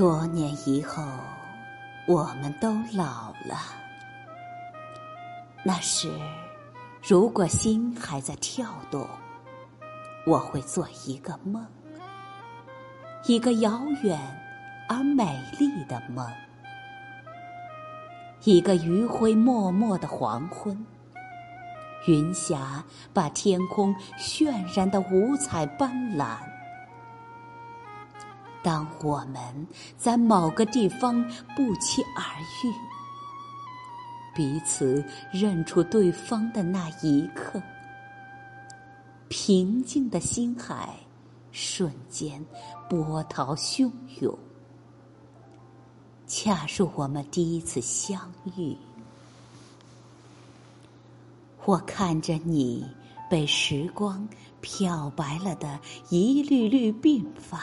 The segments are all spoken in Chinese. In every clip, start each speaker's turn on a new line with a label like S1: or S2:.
S1: 多年以后，我们都老了。那时，如果心还在跳动，我会做一个梦，一个遥远而美丽的梦，一个余晖脉脉的黄昏。云霞把天空渲染的五彩斑斓。当我们在某个地方不期而遇，彼此认出对方的那一刻，平静的心海瞬间波涛汹涌。恰如我们第一次相遇。我看着你被时光漂白了的一缕缕鬓发，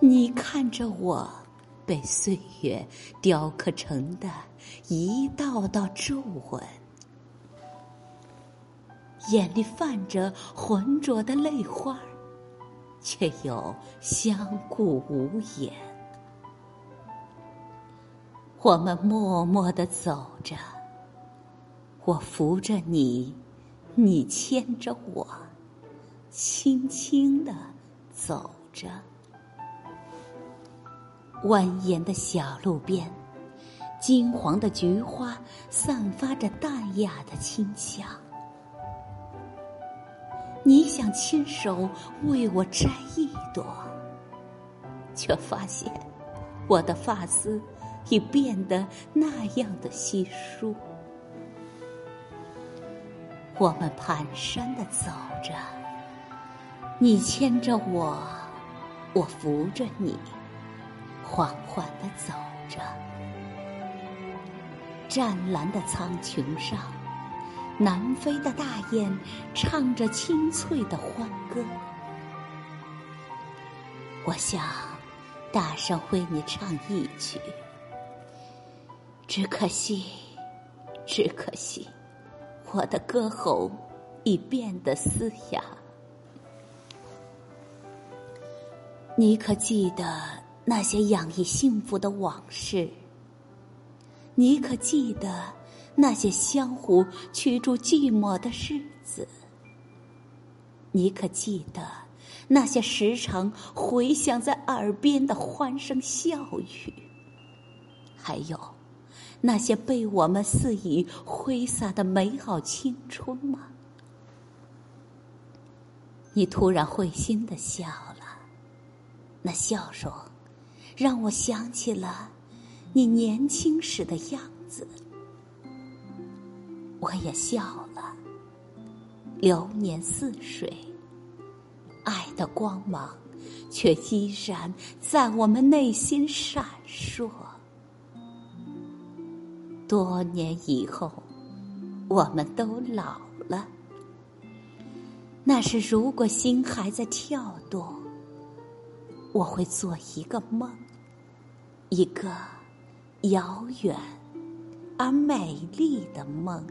S1: 你看着我被岁月雕刻成的一道道皱纹，眼里泛着浑浊的泪花，却又相顾无言。我们默默的走着。我扶着你，你牵着我，轻轻的走着。蜿蜒的小路边，金黄的菊花散发着淡雅的清香。你想亲手为我摘一朵，却发现我的发丝已变得那样的稀疏。我们蹒跚的走着，你牵着我，我扶着你，缓缓的走着。湛蓝的苍穹上，南飞的大雁唱着清脆的欢歌。我想大声为你唱一曲，只可惜，只可惜。我的歌喉已变得嘶哑，你可记得那些洋溢幸福的往事？你可记得那些相互驱逐寂寞的日子？你可记得那些时常回响在耳边的欢声笑语？还有？那些被我们肆意挥洒的美好青春吗？你突然会心的笑了，那笑容让我想起了你年轻时的样子。我也笑了，流年似水，爱的光芒却依然在我们内心闪烁。多年以后，我们都老了。那是如果心还在跳动，我会做一个梦，一个遥远而美丽的梦。